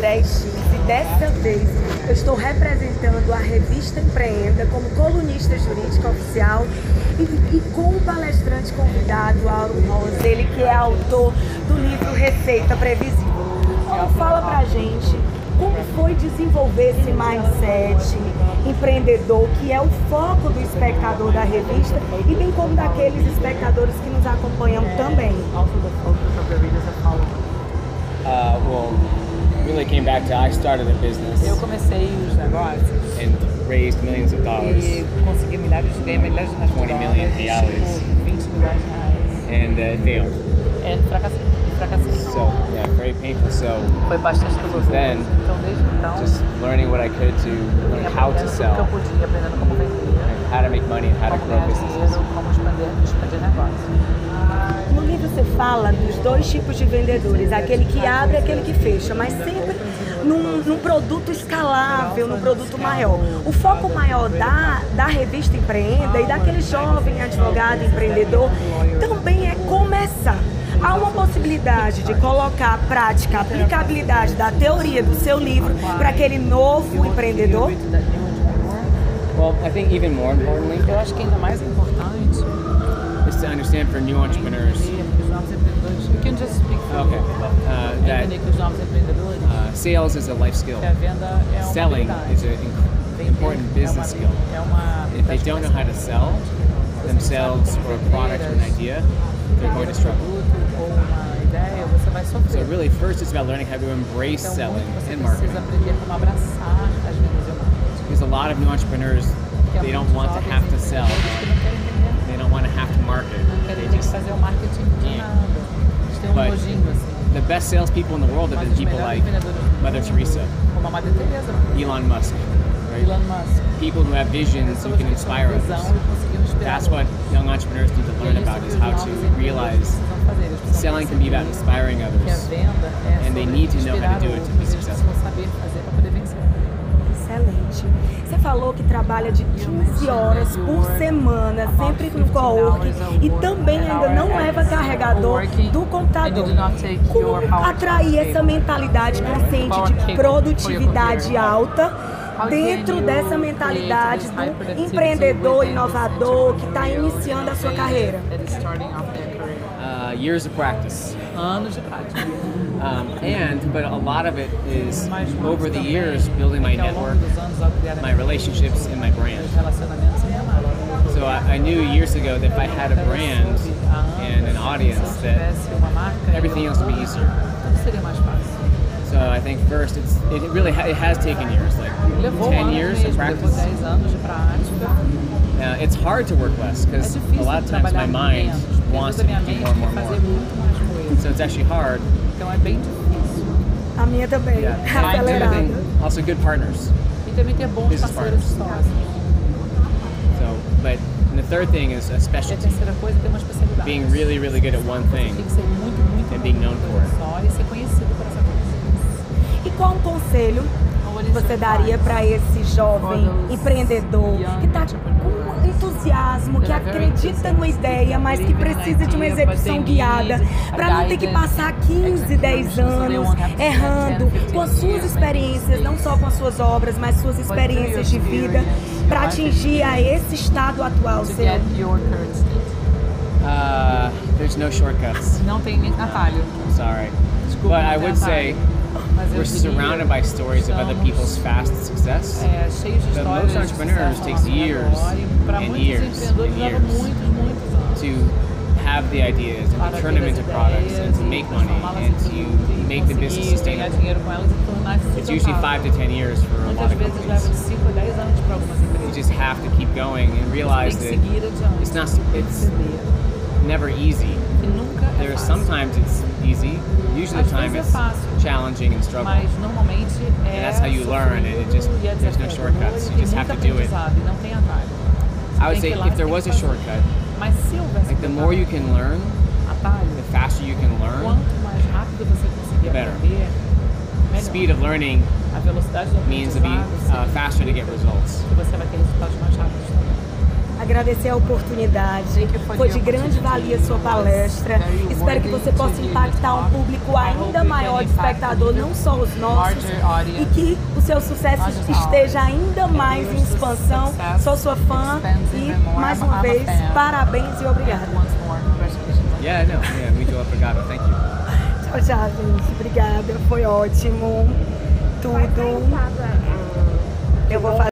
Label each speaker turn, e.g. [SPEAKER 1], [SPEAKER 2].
[SPEAKER 1] André X e dessa vez eu estou representando a revista Empreenda como colunista jurídica oficial e, e com o palestrante convidado, Auro Rosa, ele que é autor do livro Receita Previsível. Então, fala pra gente como foi desenvolver esse mindset empreendedor, que é o foco do espectador da revista e bem como daqueles espectadores que nos acompanham também.
[SPEAKER 2] Uh, well, really came back to I started a business
[SPEAKER 3] Eu comecei os negócios
[SPEAKER 2] and raised millions of dollars,
[SPEAKER 3] e consegui milhares de ganhar milhares de
[SPEAKER 2] 20
[SPEAKER 3] dólares,
[SPEAKER 2] million reais.
[SPEAKER 3] 20 milhões de reais.
[SPEAKER 2] and uh, it failed.
[SPEAKER 3] É, fracassei, fracassei.
[SPEAKER 2] So yeah, very painful. So
[SPEAKER 3] Foi bastante doloroso.
[SPEAKER 2] Then,
[SPEAKER 3] Então, desde então,
[SPEAKER 2] just learning what I could to learn how to
[SPEAKER 3] que eu
[SPEAKER 2] sell,
[SPEAKER 3] podia, aprendendo como vender,
[SPEAKER 2] and how to make money, and how to grow businesses.
[SPEAKER 3] dinheiro, como expandir, expandir negócio.
[SPEAKER 1] Você fala dos dois tipos de vendedores, aquele que abre e aquele que fecha, mas sempre num, num produto escalável, num produto maior. O foco maior da, da revista Empreenda e daquele jovem advogado empreendedor também é começar. Há uma possibilidade de colocar a prática, a aplicabilidade da teoria do seu livro para aquele novo empreendedor?
[SPEAKER 2] Well, I think even more importantly
[SPEAKER 3] Eu acho que ainda mais importante
[SPEAKER 2] is to understand for new entrepreneurs
[SPEAKER 3] entender que os novos you can just speak for
[SPEAKER 2] Okay. Uh, that-
[SPEAKER 3] entender que os novos empreendedores,
[SPEAKER 2] uh, sales is a life skill.
[SPEAKER 3] a venda é uma
[SPEAKER 2] Selling
[SPEAKER 3] habilidade.
[SPEAKER 2] is an important business skill.
[SPEAKER 3] é uma
[SPEAKER 2] If they don't know how to sell themselves or a product or an idea, they're going to struggle.
[SPEAKER 3] produto ou uma ideia, você vai
[SPEAKER 2] So really, first it's about learning how to embrace
[SPEAKER 3] Então,
[SPEAKER 2] selling
[SPEAKER 3] muito você
[SPEAKER 2] and
[SPEAKER 3] precisa
[SPEAKER 2] marketing.
[SPEAKER 3] aprender como abraçar as vendas e o marketing.
[SPEAKER 2] Because a lot of new entrepreneurs,
[SPEAKER 3] Porque há
[SPEAKER 2] they don't
[SPEAKER 3] muitos
[SPEAKER 2] want to
[SPEAKER 3] jovens
[SPEAKER 2] have to sell.
[SPEAKER 3] empreendedores que não querem vender,
[SPEAKER 2] They don't want to have to market. They
[SPEAKER 3] querem ter que
[SPEAKER 2] just
[SPEAKER 3] fazer o marketing de
[SPEAKER 2] Yeah.
[SPEAKER 3] nada. Um
[SPEAKER 2] But
[SPEAKER 3] nojinho assim.
[SPEAKER 2] the best salespeople in the world have been people like Mother Teresa,
[SPEAKER 3] Como a Madre Teresa,
[SPEAKER 2] Elon Musk, right?
[SPEAKER 3] Elon Musk.
[SPEAKER 2] People who have visions who can inspire others. That's what young entrepreneurs need to learn about is how to realize
[SPEAKER 3] precisam fazer. Eles precisam
[SPEAKER 2] selling can be about inspiring others. And they need to know how to do it to be successful.
[SPEAKER 1] Excelente. Você falou que trabalha de 15 horas por semana, sempre no co-work e também ainda não leva carregador do computador. Como atrair essa mentalidade crescente de produtividade alta dentro dessa mentalidade do empreendedor inovador que está iniciando a sua carreira?
[SPEAKER 2] Uh, years of practice.
[SPEAKER 3] Anos de prática.
[SPEAKER 2] Um, and, but a lot of it is over the years building my
[SPEAKER 3] que ao longo
[SPEAKER 2] network,
[SPEAKER 3] dos anos, ao criar
[SPEAKER 2] my relationships, and my brand.
[SPEAKER 3] os relacionamentos minha marca.
[SPEAKER 2] So I, I knew years ago that if I had a brand and an audience, that
[SPEAKER 3] tivesse uma marca,
[SPEAKER 2] everything else would be easier.
[SPEAKER 3] tudo seria mais fácil.
[SPEAKER 2] So I think first, it's it really ha- it has taken years, like ten years of practice.
[SPEAKER 3] 10 anos de prática.
[SPEAKER 2] Uh, it's hard to work less
[SPEAKER 3] É
[SPEAKER 2] because a
[SPEAKER 3] difícil
[SPEAKER 2] lot of times my
[SPEAKER 3] trabalhar
[SPEAKER 2] mind wants to
[SPEAKER 3] vezes a
[SPEAKER 2] do
[SPEAKER 3] minha
[SPEAKER 2] more more
[SPEAKER 3] quer
[SPEAKER 2] and
[SPEAKER 3] fazer
[SPEAKER 2] more.
[SPEAKER 3] muito mais coisas.
[SPEAKER 2] So it's actually hard.
[SPEAKER 3] Então é bem difícil.
[SPEAKER 1] A minha também,
[SPEAKER 2] Yeah. And the other
[SPEAKER 1] acelerada.
[SPEAKER 2] thing, also good partners.
[SPEAKER 3] E também ter bons
[SPEAKER 2] Business
[SPEAKER 3] parceiros
[SPEAKER 2] partners.
[SPEAKER 3] sócios.
[SPEAKER 2] So, but and the third thing is a
[SPEAKER 3] E a
[SPEAKER 2] specialty,
[SPEAKER 3] terceira coisa é ter uma especialidade.
[SPEAKER 2] being really, really good at one thing.
[SPEAKER 3] Tem que ser muito, muito
[SPEAKER 2] And being known for
[SPEAKER 3] só e ser conhecido por essa coisa.
[SPEAKER 1] E qual um conselho você daria para esse jovem empreendedor que está com entusiasmo, que acredita numa ideia, mas que precisa de uma execução guiada, para não ter que passar 15, 10 anos errando com as suas experiências, não só com as suas obras, mas suas experiências de vida, para atingir a esse estado atual seu?
[SPEAKER 2] Uh, there's no shortcuts.
[SPEAKER 3] Não tem atalho.
[SPEAKER 2] I'm sorry,
[SPEAKER 3] Desculpa,
[SPEAKER 2] but I
[SPEAKER 3] não tem
[SPEAKER 2] would say
[SPEAKER 3] atalho. Mas eu
[SPEAKER 2] we're surrounded by stories of other people's fast success. But most entrepreneurs takes years and years and years to have the ideas and to turn them into products and to make money and to make the business sustainable. It's usually five to ten years for a lot of companies. You just have to keep going and realize that it's not. It's never easy. There's sometimes it's easy. Usually
[SPEAKER 3] Às
[SPEAKER 2] the time
[SPEAKER 3] é
[SPEAKER 2] challenging and struggle.
[SPEAKER 3] Mas normalmente é
[SPEAKER 2] And that's how you learn, and it just- there's no shortcuts. You just have to do it.
[SPEAKER 3] Não tem atalho.
[SPEAKER 2] I would say
[SPEAKER 3] que ir lá,
[SPEAKER 2] if there was a shortcut,
[SPEAKER 3] Mas se houvesse
[SPEAKER 2] like the more you can learn, the faster you can learn.
[SPEAKER 3] quanto mais rápido você conseguir
[SPEAKER 2] the better. Speed of learning means to be uh, faster to get results.
[SPEAKER 1] Agradecer a oportunidade. Foi de grande valia a sua palestra. Espero que você possa impactar um público ainda maior de espectador, não só os nossos, e que o seu sucesso esteja ainda mais em expansão. Sou sua fã e, mais uma vez, parabéns e obrigada.
[SPEAKER 2] Yeah, no, yeah, muito obrigado. Thank you.
[SPEAKER 1] Tchau, tchau, gente. Obrigada. Foi ótimo. Tudo. Eu vou fazer.